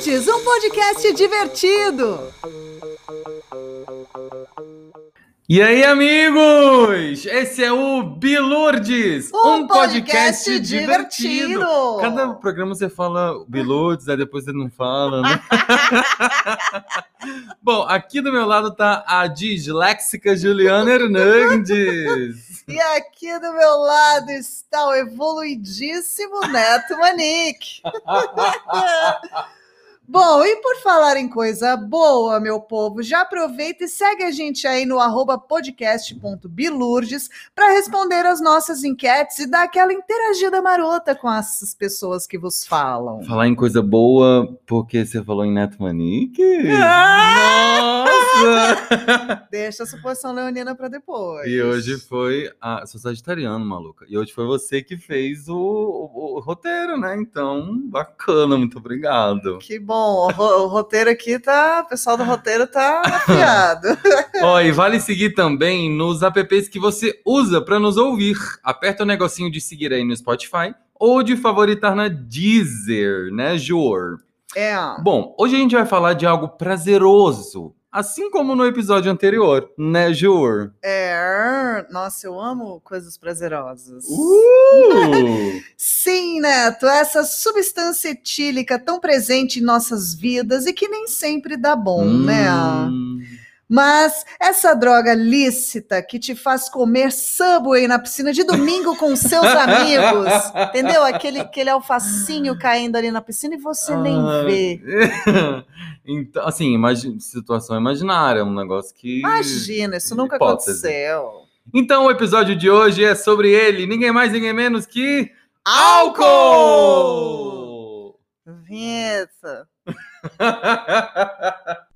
Um podcast divertido. E aí, amigos? Esse é o Bilurdes, Um podcast divertido. Cada programa você fala Bilurdes, aí depois você não fala, né? Bom, aqui do meu lado tá a disléxica Juliana Hernandes. E aqui do meu lado está o evoluidíssimo Neto Manique. Bom, e por falar em coisa boa, meu povo, já aproveita e segue a gente aí no arroba podcast.bilurdes para responder as nossas enquetes e dar aquela interagida marota com essas pessoas que vos falam. Falar em coisa boa, porque você falou em Neto Manique? Ah! Nossa! Deixa a suposição leonina para depois. E hoje foi. A... Sou sagitariano, maluca. E hoje foi você que fez o, o- o roteiro, né? Então, bacana, muito obrigado. Que bom, o, ro- o roteiro aqui tá, o pessoal do roteiro tá afiado. Ó, e vale seguir também nos apps que você usa para nos ouvir. Aperta o negocinho de seguir aí no Spotify ou de favoritar na Deezer, né, Jor? É, Bom, hoje a gente vai falar de algo prazeroso, assim como no episódio anterior, né, Jor? é, nossa, eu amo coisas prazerosas. Uh! Sim, Neto, essa substância etílica tão presente em nossas vidas e que nem sempre dá bom, né? Mas essa droga lícita que te faz comer Subway na piscina de domingo com seus amigos, entendeu? Aquele, aquele alfacinho caindo ali na piscina e você nem Ah, vê. então, assim, imagi- situação imaginária, um negócio que. Imagina, isso nunca Hipótese. aconteceu. Então, o episódio de hoje é sobre ele, ninguém mais, ninguém menos que. Álcool! Vinheta.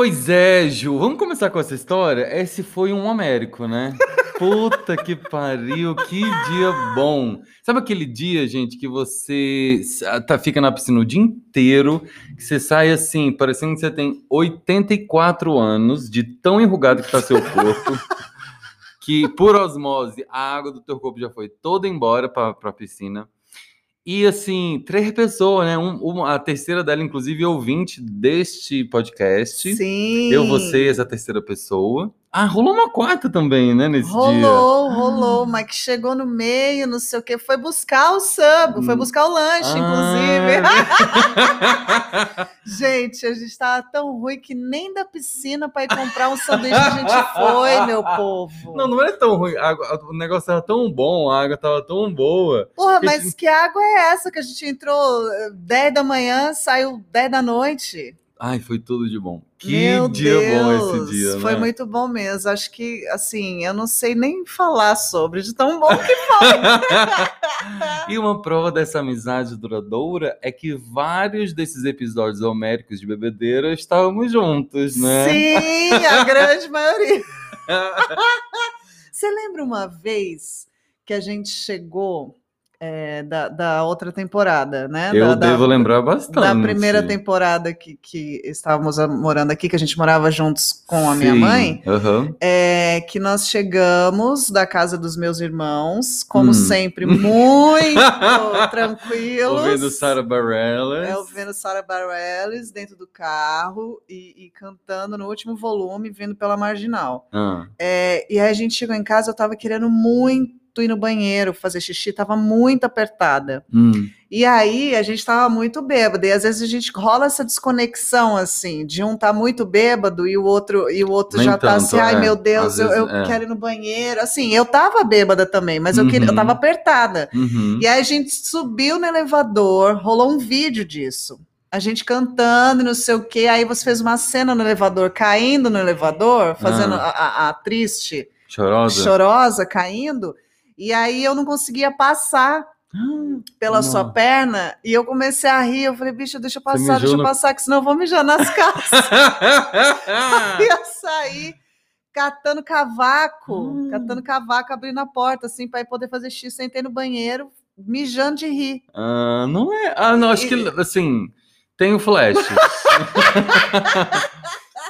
Pois é, Ju, vamos começar com essa história? Esse foi um Américo, né? Puta que pariu, que dia bom. Sabe aquele dia, gente, que você tá, fica na piscina o dia inteiro, que você sai assim, parecendo que você tem 84 anos, de tão enrugado que tá seu corpo, que por osmose a água do teu corpo já foi toda embora pra, pra piscina. E assim, três pessoas, né? Um- uma- a terceira dela, inclusive, é ouvinte deste podcast. Sim. Eu, você essa terceira pessoa. Ah, rolou uma quarta também, né, nesse dia. Rolou, rolou, mas que chegou no meio, não sei o que, foi buscar o sub, foi Hum. buscar o lanche, inclusive. Ah. Gente, a gente tava tão ruim que nem da piscina para ir comprar um sanduíche a gente foi, meu povo. não, não é tão ruim. Água- o negócio tava tão bom, a água tava tão boa. Porra, mas que água é essa que a gente entrou eh, 10 da manhã, saiu 10 da noite? Ai, foi tudo de bom. Que Meu dia bom Deus, esse dia, Foi né? muito bom mesmo. Acho que, assim, eu não sei nem falar sobre, de tão bom que e uma prova dessa amizade duradoura é que vários desses episódios homéricos de bebedeira estávamos juntos, né? Sim, a grande maioria. Você lembra uma vez que a gente chegou é, da, da outra temporada, né? Eu da, da- devo lembrar bastante. Da primeira temporada que, que estávamos morando aqui, que a gente morava juntos com a minha Sim, mãe, aham. é que nós chegamos da casa dos meus irmãos, como Hum. sempre, muito tranquilos. Ouvindo Sarah Bareilles. É, ouvindo Sarah Bareilles dentro do carro e, e cantando no último volume, vindo pela marginal. Ah, É, e aí a gente chegou em casa, eu tava querendo muito ir no banheiro fazer xixi, tava muito apertada. hum. E aí a gente tava muito bêbado, e às vezes a gente rola essa desconexão assim, de um tá muito bêbado e o outro e o outro Nem já tá tanto, assim, ai é. meu Deus, Às eu, eu é. quero ir no banheiro. Assim, eu tava bêbada também, mas eu, queria, eu Uhum. tava apertada. Uhum. E aí a gente subiu no elevador, rolou um vídeo disso. A gente cantando e não sei o quê. Aí você fez uma cena no elevador, caindo no elevador, fazendo Ah. a, a- a triste, Chorosa? chorosa, caindo. E aí eu não conseguia passar pela sua perna. E eu comecei a rir. Eu falei, bicho, deixa eu passar, deixa eu no- passar, que senão eu vou mijar nas calças. Eu ia sair catando cavaco, Hum. catando cavaco, abrindo a porta, assim, para poder fazer xixi. Sentei no banheiro, mijando de rir. Ah, não é. Ah, não, acho que assim. Tem o flash.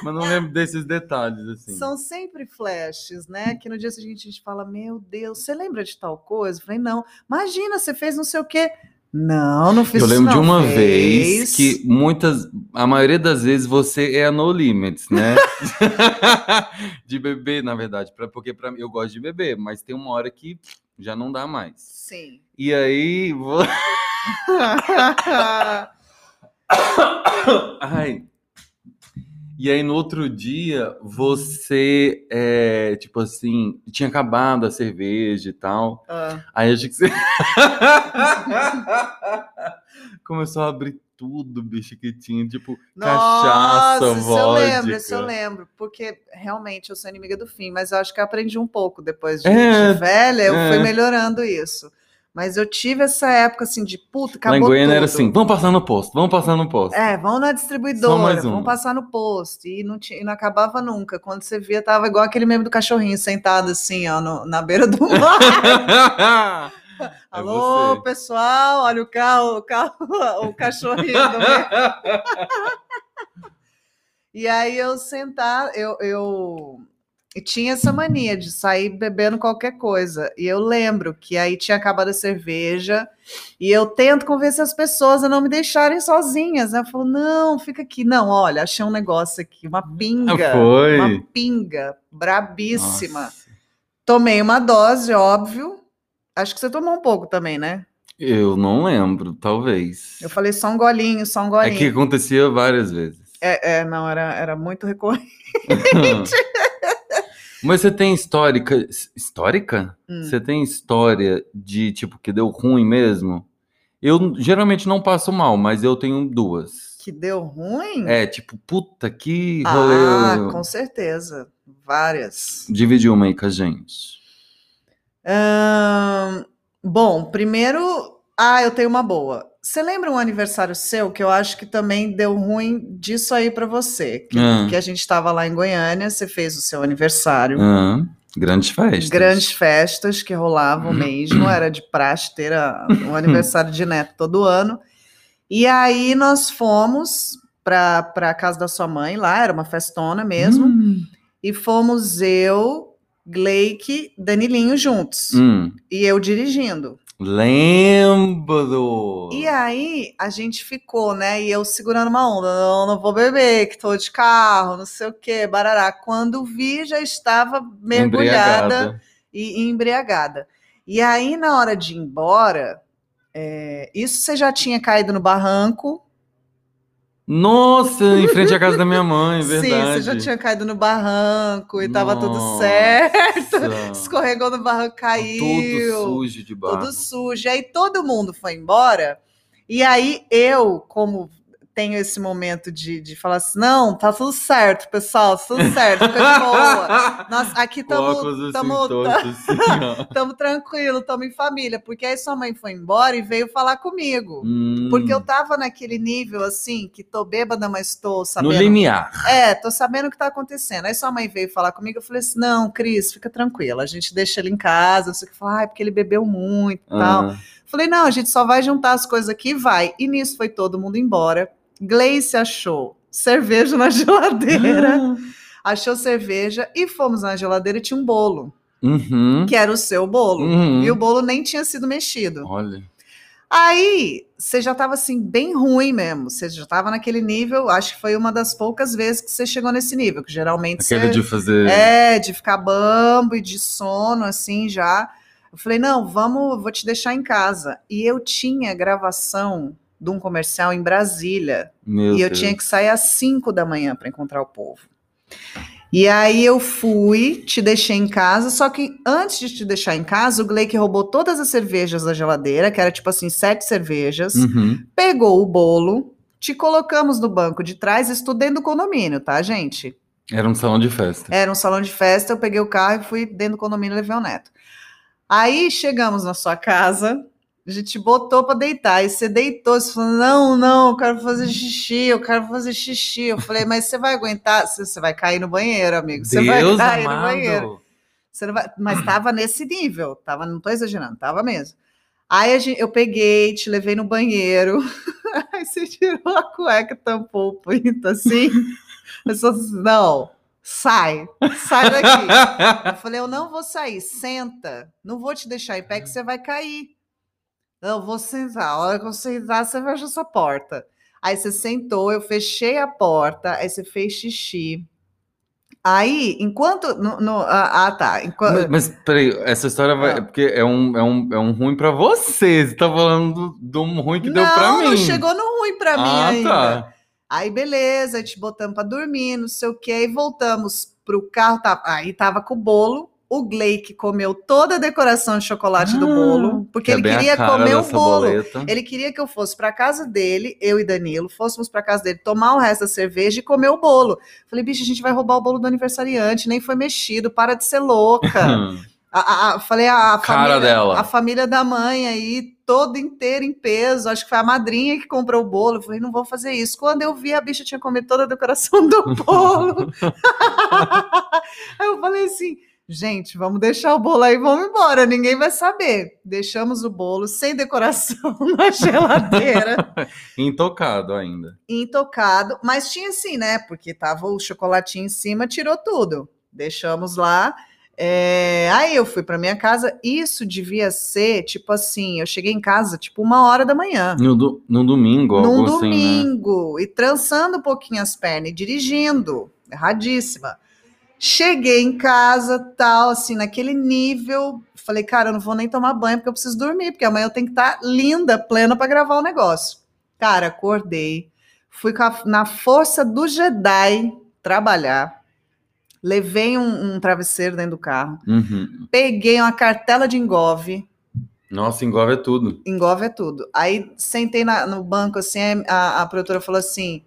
Mas não lembro desses detalhes, assim. São sempre flashes, né? Que no dia seguinte a gente fala: Meu Deus, você lembra de tal coisa? Eu falei: Não, imagina, você fez não sei o quê. Não, não fiz Eu lembro de uma Fez. vez que muitas, a maioria das vezes você é a no limits, né? de beber, na verdade, pra, porque pra, mim- eu gosto de beber, mas tem uma hora que já não dá mais. Sim. E aí, vo- ai. E aí no outro dia você, é, tipo assim, tinha acabado a cerveja e tal. Ah, Aí acho que você. Começou a abrir tudo, bicho, que tinha, tipo, cachaça, Nossa, isso eu lembro, vodka. isso eu lembro. Porque realmente eu sou inimiga do fim, mas eu acho que eu aprendi um pouco depois de, É, de velha, eu fui é. melhorando isso. Mas eu tive essa época assim de puta, Lá em acabou Goiânia era tudo. assim: vamos passar no posto, vamos passar no posto. É, vão na distribuidora, mais vão passar no posto. E não, tinha, e não acabava nunca. Quando você via, tava igual aquele meme do cachorrinho sentado assim, ó, no- na beira do mar. É Alô, você. pessoal, olha o carro, o carro, o cachorrinho do. E aí eu sentar, eu, eu e tinha essa mania de sair bebendo qualquer coisa. E eu lembro que aí tinha acabado a cerveja, e eu tento convencer as pessoas a não me deixarem sozinhas. né? Eu falo, não, fica aqui. Não, olha, achei um negócio aqui, uma pinga. Foi. Uma pinga, brabíssima. Nossa. Tomei uma dose, óbvio. Acho que você tomou um pouco também, né? Eu não lembro, talvez. Eu falei só um golinho, só um É golinho. que acontecia várias vezes. É, é, não, era, era muito recorrente. Mas você tem histórica. Histórica? Hum. Você tem história de tipo que deu ruim mesmo? Eu geralmente não passo mal, mas eu tenho duas. Que deu ruim? É, tipo, puta que rolê. ah, com certeza. Várias. Divide uma aí com a gente. Bom, primeiro. Ah, eu tenho uma boa. Você lembra um aniversário seu que eu acho que também deu ruim disso aí pra você? Que, Ah. que a gente estava lá em Goiânia, você fez o seu aniversário. Ah, grandes festas. Grandes festas que rolavam mesmo, era de praxe ter a- o aniversário de neto todo ano. E aí nós fomos para a casa da sua mãe lá, era uma festona mesmo, Hum. e fomos eu, Gleique, Danilinho juntos, Hum, e eu dirigindo. Lembro. E aí a gente ficou, né? E eu segurando uma onda, não, não vou beber, que tô de carro, não sei o quê, barará. Quando vi, já estava mergulhada Embriagada. e, e embriagada. E aí, na hora de ir embora, é, isso você já tinha caído no barranco. Nossa, em frente à casa da minha mãe, verdade. Sim, você já tinha caído no barranco e tava tudo Nossa. certo. Escorregou no barranco, Tudo caiu. sujo de barro. Tudo sujo. E aí todo mundo foi embora. E aí eu, como tenho esse momento de, de falar assim, não, tá tudo certo, pessoal, tá tudo certo, fica de boa. Nós aqui estamos assim, assim, tranquilo, estamos em família. Porque aí sua mãe foi embora e veio falar comigo. Hum, Porque eu tava naquele nível assim, que tô bêbada, mas tô No sabendo. limiar. É, tô sabendo o que tá acontecendo. Aí sua mãe veio falar comigo, eu falei assim: não, Cris, fica tranquila, a gente deixa ele em casa, não sei o que falar, ah, é porque ele bebeu muito e tal. Ah, Falei, não, a gente só vai juntar as coisas aqui e vai. E nisso foi todo mundo embora. Gleice achou cerveja na geladeira, achou cerveja e fomos na geladeira e tinha um bolo, Uhum. que era o seu bolo. Uhum. E o bolo nem tinha sido mexido. Olha. Aí, você já estava assim, bem ruim mesmo. Você já estava naquele nível. Acho que foi uma das poucas vezes que você chegou nesse nível, que geralmente Aquele você. de fazer. É, de ficar bambo e de sono, assim, já. Eu falei, não, vamos, vou te deixar em casa. E eu tinha gravação de um comercial em Brasília. Meu e eu Deus. tinha que sair às 5 da manhã para encontrar o povo. E aí eu fui, te deixei em casa, só que antes de te deixar em casa, o Gleick roubou todas as cervejas da geladeira, que era tipo assim, sete cervejas, Uhum. pegou o bolo, te colocamos no banco de trás, isso tudo dentro do condomínio, tá, gente? Era um salão de festa. Era um salão de festa, eu peguei o carro e fui dentro do condomínio e levei o neto. Aí chegamos na sua casa, a gente botou pra deitar, e você deitou, você falou, não, não, eu quero fazer xixi, eu quero fazer xixi. Eu falei, mas você vai aguentar? Você vai cair no banheiro, amigo, você vai Deus cair no amado. banheiro. Você não vai... Mas tava nesse nível, tava, não tô exagerando, tava mesmo. Aí gente, eu peguei, te levei no banheiro, aí você tirou a cueca, tampou o pinto assim, Eu só assim, não, sai, sai daqui. Eu falei, eu não vou sair, senta, não vou te deixar em pé que você vai cair. Não, vou sentar. A hora que eu sentar, você fecha essa porta. Aí você sentou, eu fechei a porta, aí você fez xixi. Aí, enquanto. No, no, ah, ah, tá. Enquanto, Mas, mas peraí, essa história vai. Ah. é Porque é um, é, um, é um ruim pra você. Você tá falando do, do ruim que deu pra não, mim. não chegou no ruim pra mim ah, ainda. tá. Aí, beleza, te botamos pra dormir, não sei o que, aí voltamos pro carro, tá, aí tava com o bolo, o Glake comeu toda a decoração de chocolate do Ah, bolo, porque Que é ele queria comer o bolo. boleta. Ele queria que eu fosse pra casa dele, eu e Danilo, fôssemos pra casa dele tomar o resto da cerveja e comer o bolo. Falei, bicho, a gente vai roubar o bolo do aniversariante, nem foi mexido, para de ser louca. A- a- a- falei, a, a família, dela. a família da mãe aí, toda inteira em peso. Acho que foi a madrinha que comprou o bolo. Eu falei, não vou fazer isso. Quando eu vi, a bicha tinha comido toda a decoração do bolo. aí eu falei assim, gente, vamos deixar o bolo aí, vamos embora. Ninguém vai saber. Deixamos o bolo sem decoração na geladeira, Intocado ainda. intocado. Mas tinha assim, né? Porque tava o chocolatinho em cima, tirou tudo. Deixamos lá. É, aí eu fui para minha casa. Isso devia ser tipo assim: eu cheguei em casa tipo uma hora da manhã, No, do, no domingo, num algo assim, né? domingo, e trançando um pouquinho as pernas e dirigindo, erradíssima. Cheguei em casa, tal, assim, naquele nível. Falei, cara, eu não vou nem tomar banho porque eu preciso dormir, porque amanhã eu tenho que estar linda, plena para gravar o negócio. Cara, acordei, fui a- na força do Jedi trabalhar, levei um, um travesseiro dentro do carro, Uhum. peguei uma cartela de engove, Nossa, engove é tudo. engove é tudo. Aí sentei na- no banco assim, a, a produtora falou assim: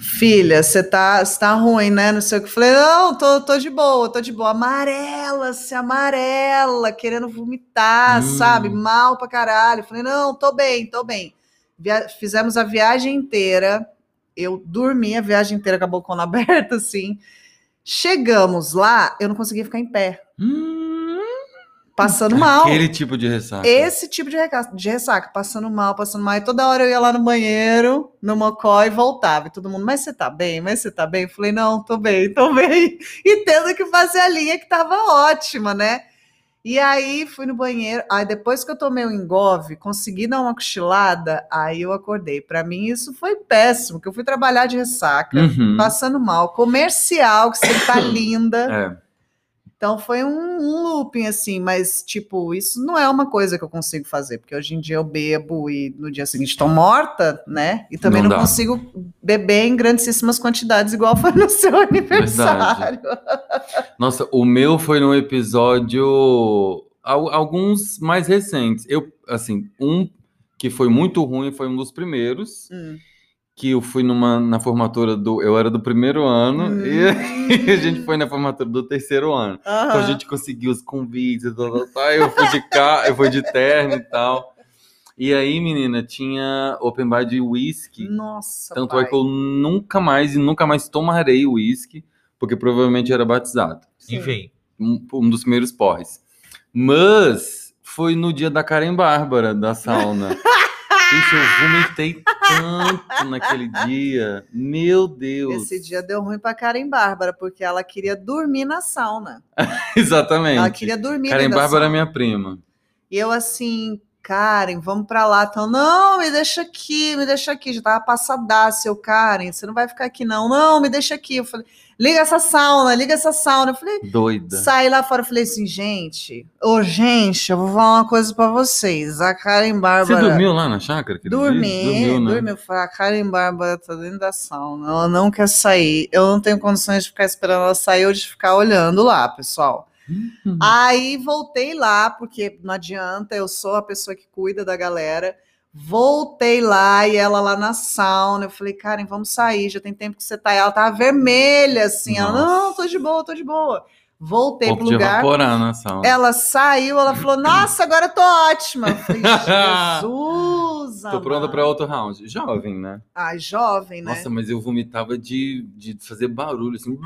Filha, você tá, cê tá ruim, né? Não sei o que. Falei, não, tô, tô de boa, tô de boa. Amarela, se amarela, querendo vomitar, Hum. sabe? Mal pra caralho. Falei, não, tô bem, tô bem. Via- fizemos a viagem inteira. Eu dormi a viagem inteira com a bocona aberta, assim. Chegamos lá, eu não conseguia ficar em pé, Hum, passando mal. aquele tipo de ressaca. Esse tipo de, de ressaca, passando mal, passando mal. E toda hora eu ia lá no banheiro, no mocó e voltava. E todo mundo, mas você tá bem? Mas você tá bem? Eu falei, não, tô bem, tô bem. E tendo que fazer a linha que tava ótima, né? E aí fui no banheiro. Aí depois que eu tomei o engove, consegui dar uma cochilada, aí eu acordei. Pra mim isso foi péssimo, porque eu fui trabalhar de ressaca, Uhum. passando mal. Comercial, que você tá linda. É. Então foi um, um looping assim, mas tipo, isso não é uma coisa que eu consigo fazer, porque hoje em dia eu bebo e no dia seguinte estou morta, né? E também Não não, consigo beber em grandíssimas quantidades, igual foi no seu aniversário. Nossa, o meu foi num episódio. al- Alguns mais recentes. Eu, assim, um que foi muito ruim foi um dos primeiros. Hum. Que eu fui numa, na formatura do. Eu era do primeiro ano Hum. e a gente foi na formatura do terceiro ano. Então a gente conseguiu os convites e tal, tal, tal. Eu fui de cá, eu fui de terno e tal. E aí, menina, tinha open bar de whisky. Nossa, Tanto pai. é que eu nunca mais e nunca mais tomarei uísque, porque provavelmente era batizado. Sim. Enfim. Um, um dos primeiros porres. Mas foi no dia da Karen Bárbara, da sauna. Ixi, eu vomitei tanto naquele dia. Meu Deus. Esse dia deu ruim pra Karen Bárbara, porque ela queria dormir na sauna. Exatamente. Ela queria dormir Karen Bárbara é minha prima. E eu assim, Karen, vamos pra lá. Então, não, me deixa aqui, me deixa aqui. Já tava passadaço, eu, Karen, você não vai ficar aqui, não. Não, me deixa aqui. Eu falei, liga essa sauna, liga essa sauna. Eu falei, Doida. saí lá fora, falei assim, gente, ô, gente, eu vou falar uma coisa pra vocês. A Karen Você Bárbara. dormiu lá na chácara? dia? Dormi, Dormiu, né? dormi. Falei, a Karen Bárbara tá dentro da sauna, ela não quer sair. Eu não tenho condições de ficar esperando ela sair ou de ficar olhando lá, pessoal. Hum. Aí voltei lá, porque não adianta, eu sou a pessoa que cuida da galera. Voltei lá e ela lá na sauna. Eu falei, Karen, vamos sair, já tem tempo que você tá. Ela tava vermelha, assim. Ela, Nossa. não, tô de boa, tô de boa. Voltei pouco pro lugar. sauna. Ela saiu, ela falou, nossa, agora eu tô ótima. Eu falei, Jesus! Tô pronta amado." pra outro round. Jovem, né? Ai, jovem, né? Nossa, mas eu vomitava de, de fazer barulho, assim.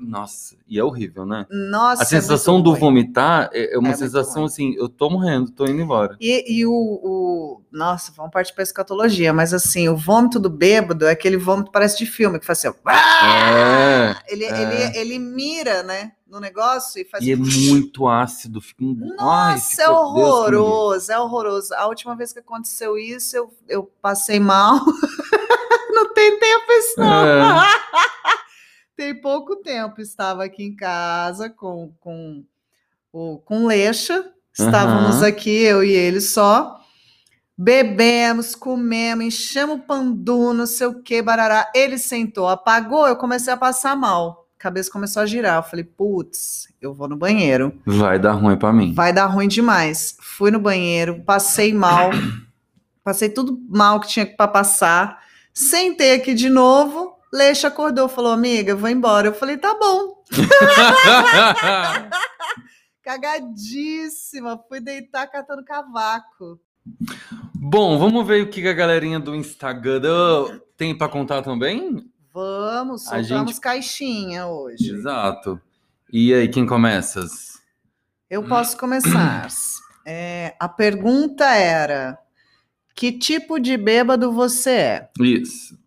Nossa, e é horrível, né? Nossa, A sensação é do ruim. vomitar é é uma É sensação assim, eu tô morrendo, tô indo embora. E, e o, o- Nossa, vamos partir para escatologia, mas assim, o vômito do bêbado é aquele vômito parece de filme, que faz assim, ó, É, ele, é. ele, ele mira, né, no negócio e faz e é muito ácido, fica um... Ai, Nossa, fica- é horroroso, é horroroso. A última vez que aconteceu isso, eu, eu passei mal. não tem tempo isso, não. É. tem pouco tempo. Estava aqui em casa com, com, o, com Leixa. Estávamos Aham. aqui, eu e ele só. Bebemos, comemos, enchemos o pandu, não sei o que, barará. Ele sentou, apagou, eu comecei a passar mal. A cabeça começou a girar. Eu falei, putz, eu vou no banheiro. Vai dar ruim pra mim. Vai dar ruim demais. Fui no banheiro, passei mal, passei tudo mal que tinha para passar. Sentei aqui de novo. Leixa acordou, falou: Amiga, eu vou embora. Eu falei: Tá bom. Cagadíssima. Fui deitar catando cavaco. Bom, vamos ver o que a galerinha do Instagram tem pra contar também? Vamos, A soltamos gente- caixinha hoje. Exato. E aí, quem começa? Eu posso começar. É, a pergunta era: Que tipo de bêbado você é? Isso.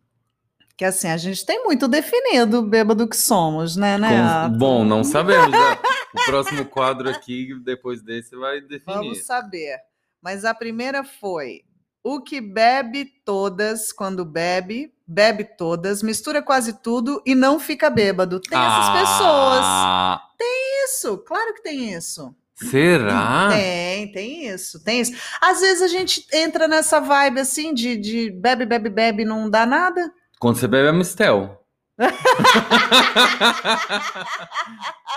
Que assim, a gente tem muito definido o bêbado que somos, né, né? Com-? Bom, não sabemos. né? O próximo quadro aqui, depois desse, vai definir. Vamos saber. Mas a primeira foi: o que bebe todas quando bebe, bebe todas, mistura quase tudo e não fica bêbado. Tem essas pessoas. Ah, Isso, claro que tem isso. Será? Tem, tem isso, tem isso. Às vezes a gente entra nessa vibe assim de, de bebe, bebe, bebe, não dá nada. Quando você bebe a Mistel.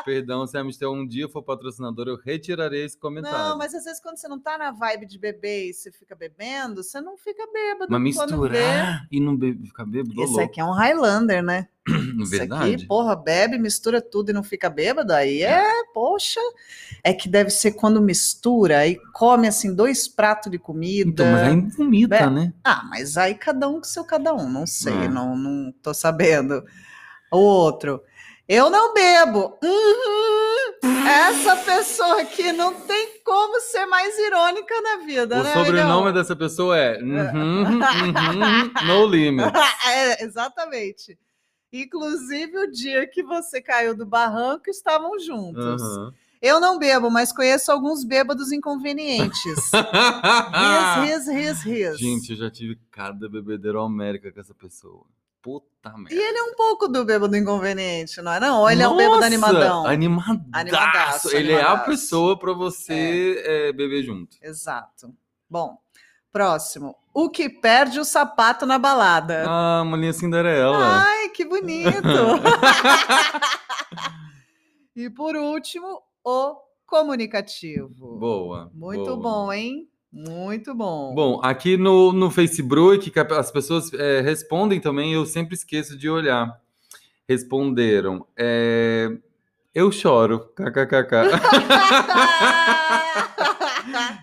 Perdão, se a Mistel um dia for patrocinadora, eu retirarei esse comentário. Não, mas às vezes quando você não tá na vibe de beber e você fica bebendo, você não fica bêbado. Mas quando vê. misturar e não be- ficar bêbado, Esse louco. aqui é um Highlander, né? Isso Verdade. aqui, porra, bebe, mistura tudo e não fica bêbado, aí é, poxa. É que deve ser quando mistura e come assim dois pratos de comida. Então, mas aí vomita, né? Ah, mas aí cada um com seu cada um, não sei, É. não, não tô sabendo. O outro, eu não bebo. Uhum. Essa pessoa aqui não tem como ser mais irônica na vida, O né? sobrenome amigão? dessa pessoa é uhum, uhum, No Limit. é, exatamente. Inclusive o dia que você caiu do barranco, estavam juntos. Uhum. Eu não bebo, mas conheço alguns bêbados inconvenientes. Riz, riz, riz, riz. Gente, eu já tive cada bebedeiro América com essa pessoa. Puta merda. E ele é um pouco do bêbado inconveniente, não é? Não, ou ele é um bêbado Nossa, animadão. Animadaço. Animadaço, Ele é a animadaço. pessoa pra você é, beber junto. Exato. Bom, próximo. O que perde o sapato na balada? Ah, Molinha Cinderela. Ai, que bonito! e por último, o comunicativo. boa. Muito boa. bom, hein? Muito bom. Bom, aqui no, no Facebook, que as pessoas é, respondem também, eu sempre esqueço de olhar. Responderam. é, eu choro. KKKK.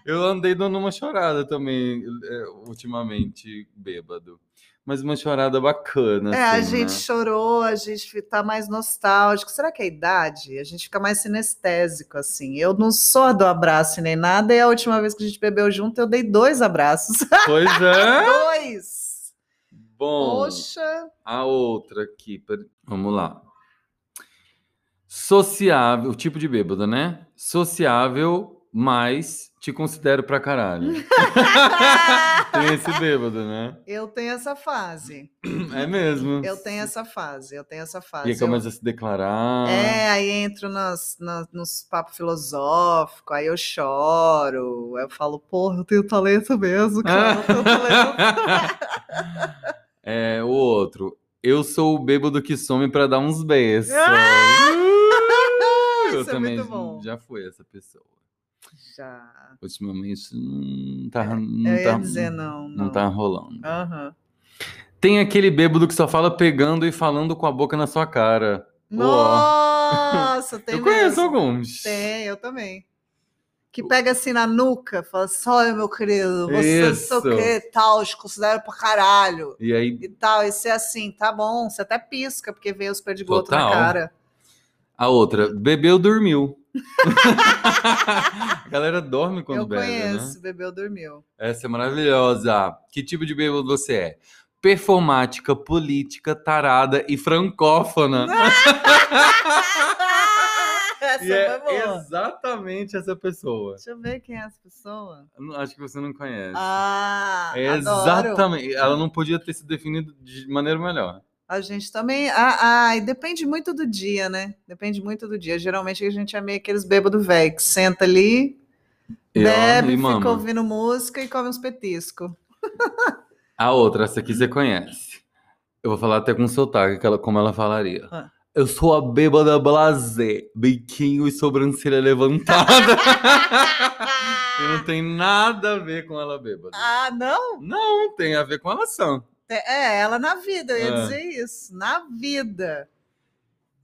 eu andei dando uma chorada também, é, ultimamente, bêbado. Mas uma chorada bacana. É, a assim, gente né? chorou, a gente tá mais nostálgico. Será que é a idade? A gente fica mais sinestésico, assim. Eu não sou do abraço nem nada, e a última vez que a gente bebeu junto, eu dei dois abraços. Pois é. dois! Bom. Poxa! A outra aqui, vamos lá. Sociável, o tipo de bêbado, né? Sociável, mas te considero pra caralho. Tem esse bêbado, né? Eu tenho essa fase. É mesmo. Eu tenho essa fase. Eu tenho essa fase. E aí Eu- começa a se declarar. É, aí entro nas, nas- nos papos filosóficos, aí eu choro, eu falo, porra, eu tenho talento mesmo, cara, eu tenho talento. É, o outro. Eu sou o bêbado que some pra dar uns beijos. Ah! eu Isso é também muito bom. já fui essa pessoa. Já. Ultimamente não tá, não É, Eu ia tá, dizer não, não. não tá rolando. Aham. Tem aquele bêbado que só fala pegando e falando com a boca na sua cara. Nossa, tem eu conheço mesmo. alguns. Tem, eu também. Que pega assim na nuca, fala assim, olha, meu querido, você não sei o Isso. que, tal, te considero pra caralho. E aí, E tal, e ser assim, tá bom, você até pisca, porque vem os perdigotos na cara. A outra, bebeu, dormiu. a galera dorme quando Eu bebe, conheço, né? bebeu, dormiu. Essa é maravilhosa. Que tipo de bêbado você é? Performática, política, tarada e francófona. Essa E é boa. exatamente essa pessoa. Deixa eu ver quem é essa pessoa. Eu Acho que você não conhece. Ah, é exatamente. Ela não podia ter se definido de maneira melhor. A gente também. Ah, depende muito do dia, né? Depende muito do dia. Geralmente a gente é meio aqueles bêbados velho que senta ali, E, bebe, fica mama. ouvindo música e come uns petiscos. A outra, essa aqui você conhece. Eu vou falar até com sotaque, que ela- como ela falaria. Ah. Eu sou a bêbada blasé, biquinho e sobrancelha levantada. e não tem nada a ver com ela bêbada. Ah, não? Não, tem a ver com ela sã. É, ela na vida, eu ia Ah. dizer isso. Na vida.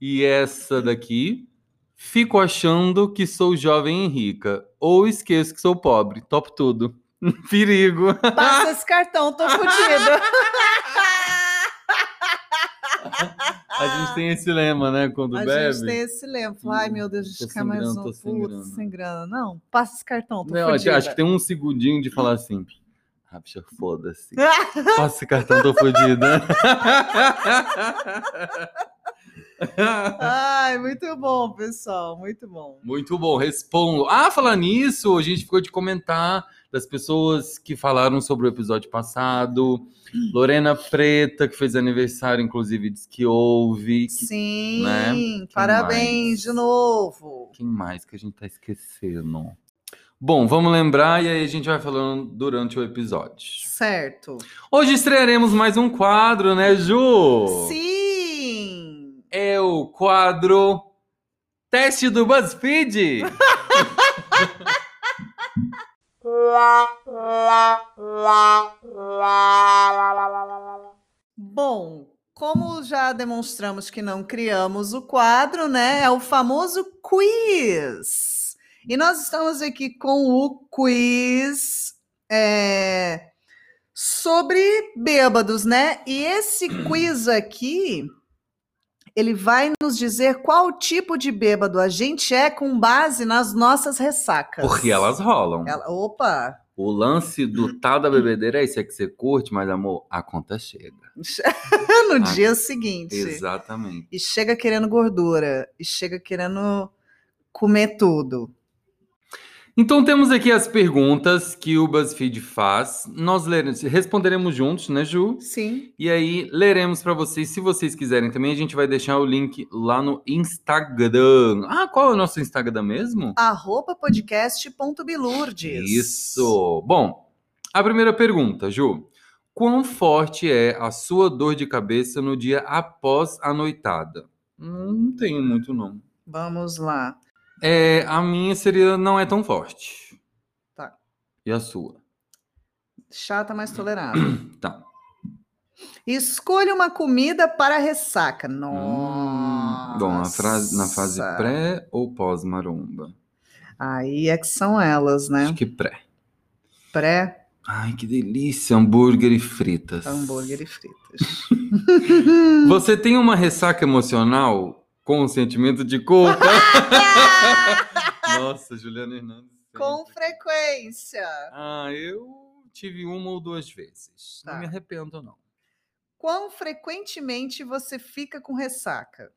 E essa daqui, fico achando que sou jovem e rica. Ou esqueço que sou pobre. Top tudo. Perigo. Passa esse cartão, tô fodida. A gente tem esse lema, né? Quando A bebe. gente tem esse lema. Fala, Ai, meu Deus, deixa ficar mais grana, um. tô sem grana. Não, passa esse cartão, tô Não, fodida. acho que tem um segundinho de falar assim. Bicha, foda-se. Passa esse cartão, tô fodida. Ai, muito bom, pessoal, muito bom. Muito bom, respondo. Ah, falar nisso, a gente ficou de comentar das pessoas que falaram sobre o episódio passado. Lorena Preta, que fez aniversário, inclusive, disse que ouve. Que- Sim, né? parabéns mais? de novo. Quem mais que a gente tá esquecendo? Bom, vamos lembrar e aí a gente vai falando durante o episódio. Certo. Hoje estrearemos mais um quadro, né, Ju? Sim! É o quadro Teste do BuzzFeed. Bom, como já demonstramos que não criamos o quadro, né? É o famoso quiz. E nós estamos aqui com o quiz é, sobre bêbados, né? E esse quiz aqui, ele vai nos dizer qual tipo de bêbado a gente é com base nas nossas ressacas. Porque elas rolam. Ela- opa! O lance do tal da bebedeira é isso, é que você curte, mas amor, a conta chega. no Ah, dia seguinte. Exatamente. E chega querendo gordura. E chega querendo comer tudo. Então temos aqui as perguntas que o BuzzFeed faz. Nós leremos, responderemos juntos, né, Ju? Sim. E aí leremos para vocês, se vocês quiserem também, a gente vai deixar o link lá no Instagram. Ah, qual é o nosso Instagram mesmo? Podcast.bilurdes. Isso. Bom, a primeira pergunta, Ju. Quão forte é a sua dor de cabeça no dia após a noitada? Hum, Não tenho muito, não. Vamos lá. É, a minha seria não é tão forte. Tá. E a sua? Chata, mas tolerável. Tá. Escolha uma comida para ressaca. Hum, Nossa. bom, a frase, na fase pré ou pós-maromba? Aí é que são elas, né? Acho que pré. Pré, Ai, que delícia, hambúrguer e fritas. hambúrguer e fritas. Você tem uma ressaca emocional com um sentimento de culpa? Nossa, Juliana Hernandes. Com frequência. Ah, eu tive uma ou duas vezes. Tá. Não me arrependo, não. Quão frequentemente você fica com ressaca?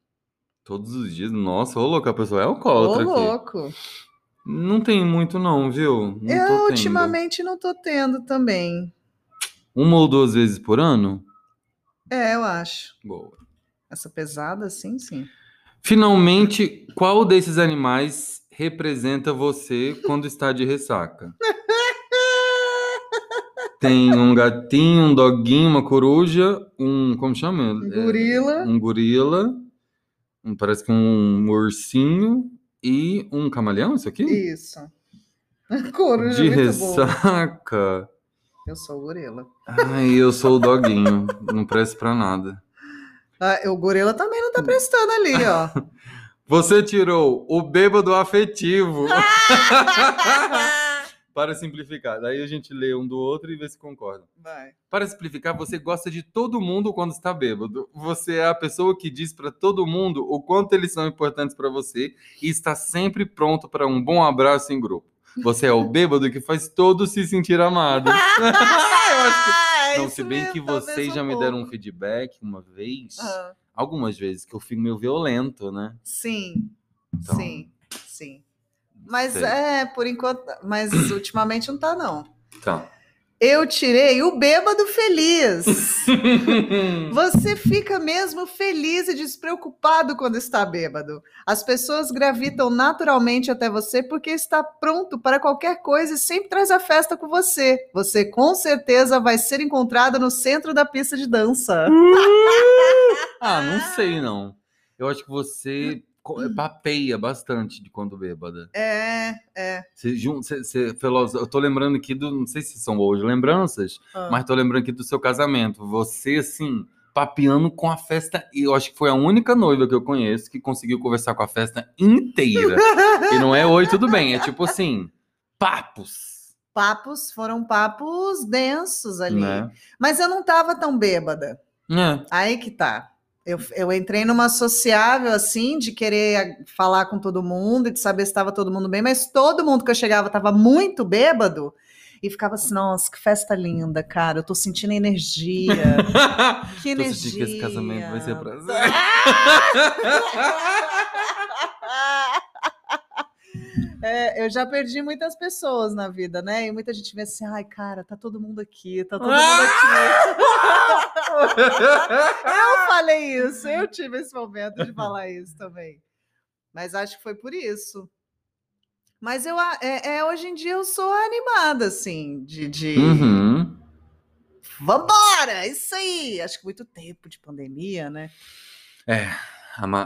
Todos os dias. Nossa, ô louco, a pessoa é Ô, alcoólatra aqui. louco. Não tem muito, não, viu? Não Eu ultimamente não tô tendo também. Uma ou duas vezes por ano? É, eu acho. Boa. Essa pesada, sim, sim. Finalmente, qual desses animais representa você quando está de ressaca? Tem um gatinho, um doguinho, uma coruja, um. Como chama? Um É, gorila. um gorila. um- parece que um ursinho e um camaleão, isso aqui? Isso. Coruja de muito boa. ressaca. Eu sou o gorila. Ai, eu sou o doguinho. não presto pra nada. Ah, o gorila também não tá prestando ali, ó. Você tirou o bêbado afetivo. Para simplificar. Daí a gente lê um do outro e vê se concorda. Vai. Para simplificar, você gosta de todo mundo quando está bêbado. Você é a pessoa que diz para todo mundo o quanto eles são importantes para você e está sempre pronto para um bom abraço em grupo. Você é o bêbado que faz todos se sentir amados. Eu acho que- Não, isso se bem mesmo, que vocês um já me deram um pouco. feedback uma vez, Ah, algumas vezes, que eu fico meio violento, né? sim, Então, sim, sim. Mas sei. é, por enquanto, mas ultimamente não tá, não. Então. Eu tirei o bêbado feliz. Você fica mesmo feliz e despreocupado quando está bêbado. As pessoas gravitam naturalmente até você porque está pronto para qualquer coisa e sempre traz a festa com você. Você com certeza vai ser encontrado no centro da pista de dança. ah, não sei, não. Eu acho que você. Papeia bastante de quando bêbada. É, é. Você, você, você eu tô lembrando aqui do, não sei se são hoje lembranças, Ah. mas tô lembrando aqui do seu casamento. Você, assim, papeando com a festa. E eu acho que foi a única noiva que eu conheço que conseguiu conversar com a festa inteira. e não é oi, tudo bem. É tipo assim, papos. Papos foram papos densos ali. Né? Mas eu não estava tão bêbada. É. Aí que tá. Eu, eu entrei numa sociável, assim, de querer falar com todo mundo e de saber se estava todo mundo bem, mas todo mundo que eu chegava estava muito bêbado e ficava assim, nossa, que festa linda, cara, eu tô sentindo energia. Que Tô energia. sentindo que esse casamento vai ser pra sempre. É, eu já perdi muitas pessoas na vida, né? E muita gente vê assim, ai, cara, tá todo mundo aqui, tá todo mundo aqui. Eu falei isso, eu tive esse momento de falar isso também. Mas acho que foi por isso. Mas eu, é, é, hoje em dia eu sou animada, assim, de. de... Uhum. Vambora! Isso aí! Acho que muito tempo de pandemia, né? É,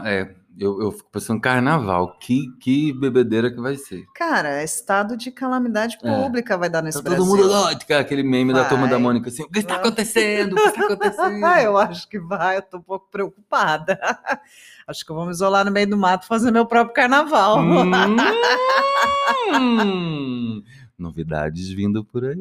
é, eu, eu fico pensando, carnaval, que, que bebedeira que vai ser. Cara, estado de calamidade É. pública vai dar nesse Tá todo Brasil. mundo doido, cara, aquele meme da turma da Vai. Mônica assim, o que está Vai. acontecendo? O que está acontecendo? Ah, eu acho que vai, eu tô um pouco preocupada. Acho que eu vou me isolar no meio do mato fazer meu próprio carnaval. Hum, novidades vindo por aí.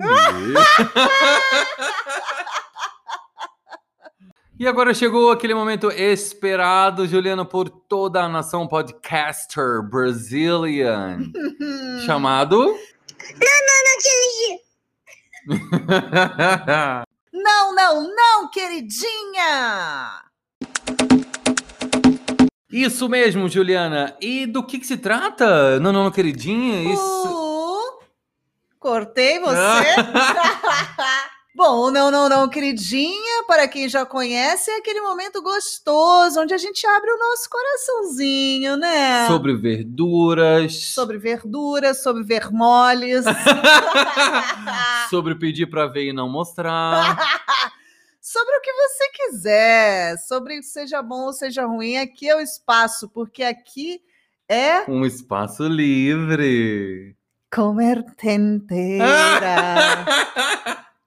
E agora chegou aquele momento esperado, Juliana, por toda a nação podcaster Brazilian, chamado. Não, não, não, queridinha! Isso mesmo, Juliana. E do que, que se trata? Não, não, não, queridinha. Isso. Uh, cortei você. Bom, não, não, não, queridinha, para quem já conhece, é aquele momento gostoso onde a gente abre o nosso coraçãozinho, né? Sobre verduras. Sobre verduras, sobre vermoles. sobre pedir pra ver e não mostrar. sobre o que você quiser, sobre seja bom ou seja ruim, aqui é o espaço, porque aqui é Um espaço livre. comer tenteira,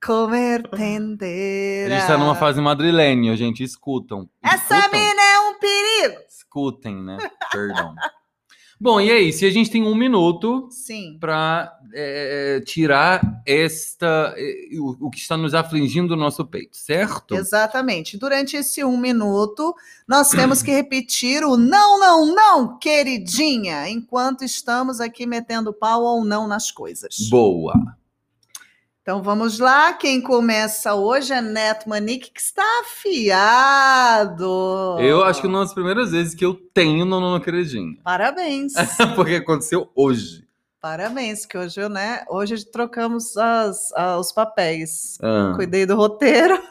comer A tenteira. gente tá numa fase madrilênea, gente. Escutam. Essa Escutam? mina é um perigo. Escutem, né? Perdão. Bom, e aí? Se a gente tem um minuto para tirar esta eh, o, o que está nos afligindo do nosso peito, certo? Exatamente. Durante esse um minuto, nós temos que repetir o não, não, não, queridinha, enquanto estamos aqui metendo pau ou não nas coisas. Boa. Então vamos lá, quem começa hoje é Neto Manique, que está afiado. Eu acho que uma das primeiras vezes que eu tenho no Nono Queridinha. Parabéns, Porque aconteceu hoje. parabéns, que hoje, né, hoje trocamos as, ah, os papéis. Ah. Cuidei do roteiro.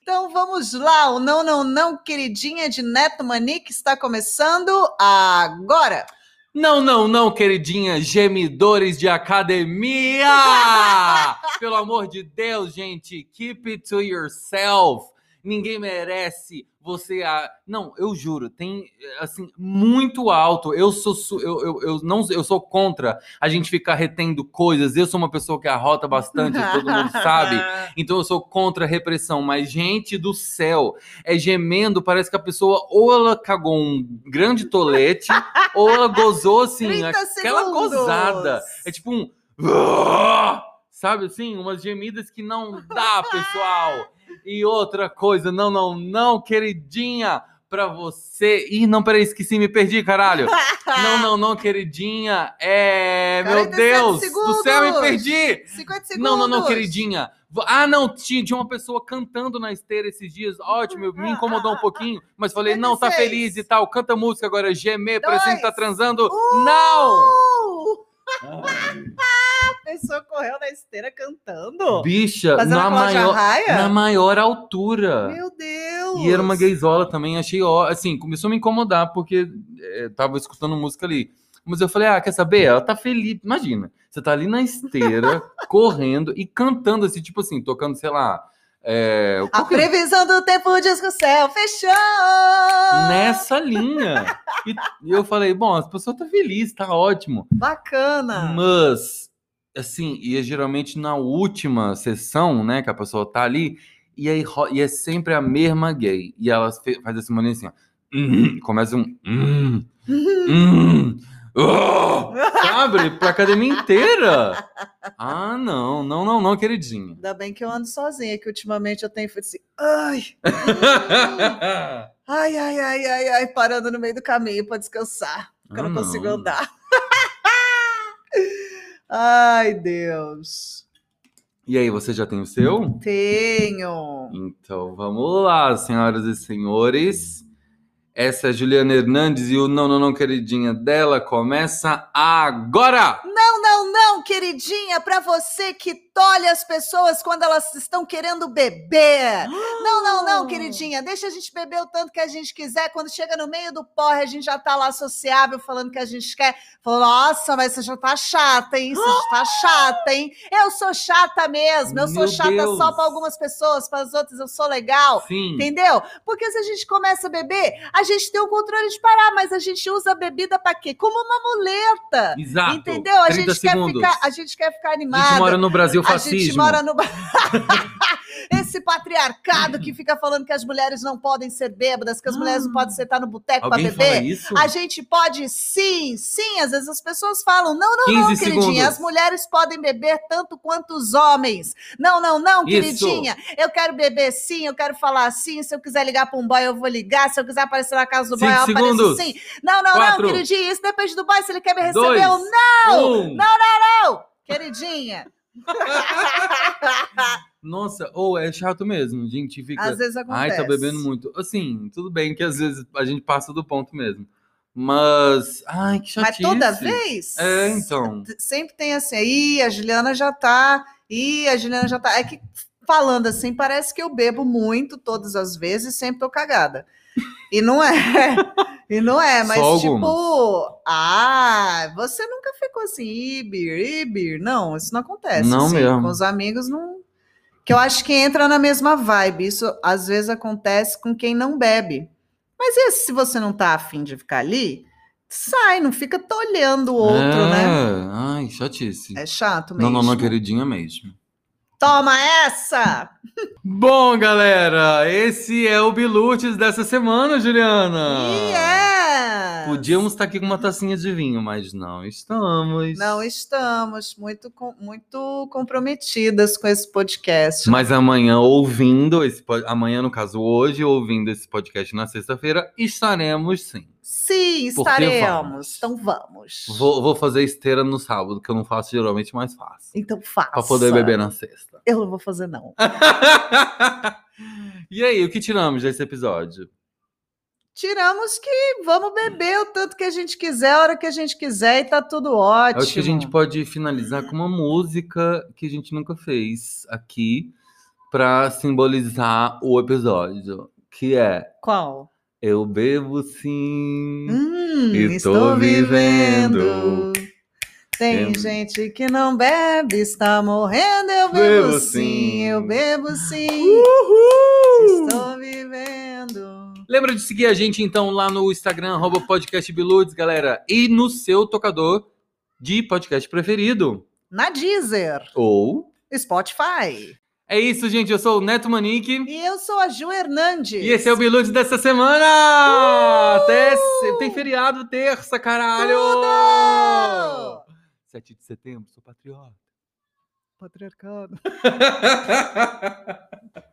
Então vamos lá, o Não, Não, Não, queridinha de Neto Manique está começando agora. Não, não, não, queridinha, gemidores de academia! Pelo amor de Deus, gente, keep it to yourself. Ninguém merece você. Ah, não, eu juro, tem assim, muito alto. Eu sou eu, eu, eu não eu sou contra a gente ficar retendo coisas. Eu sou uma pessoa que arrota bastante, todo mundo sabe. Então eu sou contra a repressão, mas gente do céu, é gemendo, parece que a pessoa ou ela cagou um grande tolete, ou ela gozou assim, 30 aquela segundos. gozada. É tipo um sabe assim, umas gemidas que não dá, pessoal. E outra coisa, não, não, não, queridinha, pra você. Ih, não, peraí, esqueci, me perdi, caralho. Não, não, não, queridinha. É, meu 47 Deus, do segundos. céu, me perdi. 50 segundos. Não, não, não, queridinha. Ah, não, tinha, tinha uma pessoa cantando na esteira esses dias. Ótimo, me incomodou um pouquinho, mas falei, não, tá 56. feliz e tal. Canta música agora, gemer, parecendo que tá transando. Uh! Não! A pessoa correu na esteira cantando. Bicha, na maior, Raia? na maior altura. Meu Deus. E era uma gaysola também, achei ó, assim, começou a me incomodar porque eh, tava escutando música ali. Mas eu falei, ah, quer saber? Ela tá feliz. Imagina, você tá ali na esteira, correndo e cantando assim, tipo assim, tocando, sei lá, é, A previsão do tempo diz que o céu fechou. nessa linha. E, eu falei, bom, as pessoas tá feliz, tá ótimo. Bacana. Mas, assim, e é geralmente na última sessão, né, que a pessoa tá ali, e aí e é sempre a mesma gay. E ela faz esse maninho assim, ó. Hum, começa um. Hum, hum, oh, sabe? Pra academia inteira. Ah, não, não, não, não, queridinha. Ainda bem que eu ando sozinha, que ultimamente eu tenho feito assim. Ai, ai, ai, ai, ai, ai, parando no meio do caminho para descansar. Porque eu Ah, não consigo não. andar. Ai, Deus. E aí, você já tem o seu? Tenho. Então vamos lá, senhoras e senhores. Essa é a Juliana Hernandes e o Não, Não, Não, queridinha dela começa agora! Não, não, não, queridinha, para você que tolhe as pessoas quando elas estão querendo beber. Não, não, não, queridinha, deixa a gente beber o tanto que a gente quiser. Quando chega no meio do porre, a gente já tá lá sociável, falando que a gente quer. Falando, nossa, mas você já tá chata, hein? Você já tá chata, hein? Eu sou chata mesmo, eu sou Meu chata Deus. só para algumas pessoas, para as outras eu sou legal. Sim. Entendeu? Porque se a gente começa a beber, a gente tem o controle de parar, mas a gente usa a bebida para quê? Como uma muleta. Exato. Entendeu? A 30 gente, quer segundos. ficar, a gente quer ficar A animada. gente mora no Brasil A gente fascismo. mora no. Esse patriarcado que fica falando que as mulheres não podem ser bêbadas, que as mulheres não podem sentar no boteco para beber. isso? A gente pode sim, sim. Às vezes as pessoas falam: não, não, 15 não, queridinha. segundos. As mulheres podem beber tanto quanto os homens. Não, não, não, Isso. queridinha. Eu quero beber sim, eu quero falar sim. Se eu quiser ligar para um boy, eu vou ligar. Se eu quiser aparecer na casa do boy, eu apareço segundos. sim. Não, não, Quatro. não, queridinha. Isso depende do boy. Se ele quer me receber Dois. ou não. Um. Não, não, não, queridinha. Nossa, ou é chato mesmo. A gente fica. Às vezes acontece. Ai, tá bebendo muito. Assim, tudo bem que às vezes a gente passa do ponto mesmo. Mas. Ai, que Mas chatice. toda vez? É, então. Sempre tem assim, aí a Juliana já tá, e a Juliana já tá. É que falando assim, parece que eu bebo muito todas as vezes, sempre tô cagada. E não é. E não é, mas Só tipo, algumas. ah, você nunca ficou assim, Ibir, Ibir. Não, isso não acontece. Não assim, mesmo. Com os amigos não. Que eu acho que entra na mesma vibe. Isso às vezes acontece com quem não bebe. Mas e se você não tá afim de ficar ali, sai, não fica tolhando o outro, é, né? Ai, chatice. É chato mesmo. não, não, não, queridinha mesmo. Toma essa! Bom, galera, esse é o Bilutes dessa semana, Juliana. Yes! Podíamos estar aqui com uma tacinha de vinho, mas não estamos. Não estamos muito, muito comprometidas com esse podcast. Mas amanhã, ouvindo esse amanhã, no caso, hoje, ouvindo esse podcast na sexta-feira, estaremos sim. Sim, Porque estaremos. vamos. Então vamos. Vou, vou fazer esteira no sábado, que eu não faço geralmente, mas faço. Então faça. Pra poder beber na sexta. Eu não vou fazer, não. e aí, o que tiramos desse episódio? Tiramos que vamos beber o tanto que a gente quiser, a hora que a gente quiser, e tá tudo ótimo. Eu acho que a gente pode finalizar com uma música que a gente nunca fez aqui pra simbolizar o episódio, que é Qual? Eu bebo sim. Hum, E tô estou vivendo. vivendo. Tem Tem- gente que não bebe, está morrendo. Eu bebo, Bebo sim, sim. eu bebo sim. Uhul! Estou vivendo. Lembra de seguir a gente então lá no Instagram, arroba podcast Biludes, galera, e no seu tocador de podcast preferido. Na Deezer, Ou. Spotify. É isso, gente. Eu sou o Neto Manique. E eu sou a Ju Hernandes. E esse é o Biludes dessa semana! Até se- tem feriado terça, caralho! Tudo! 7 de setembro, sou patriota. Patriarcado.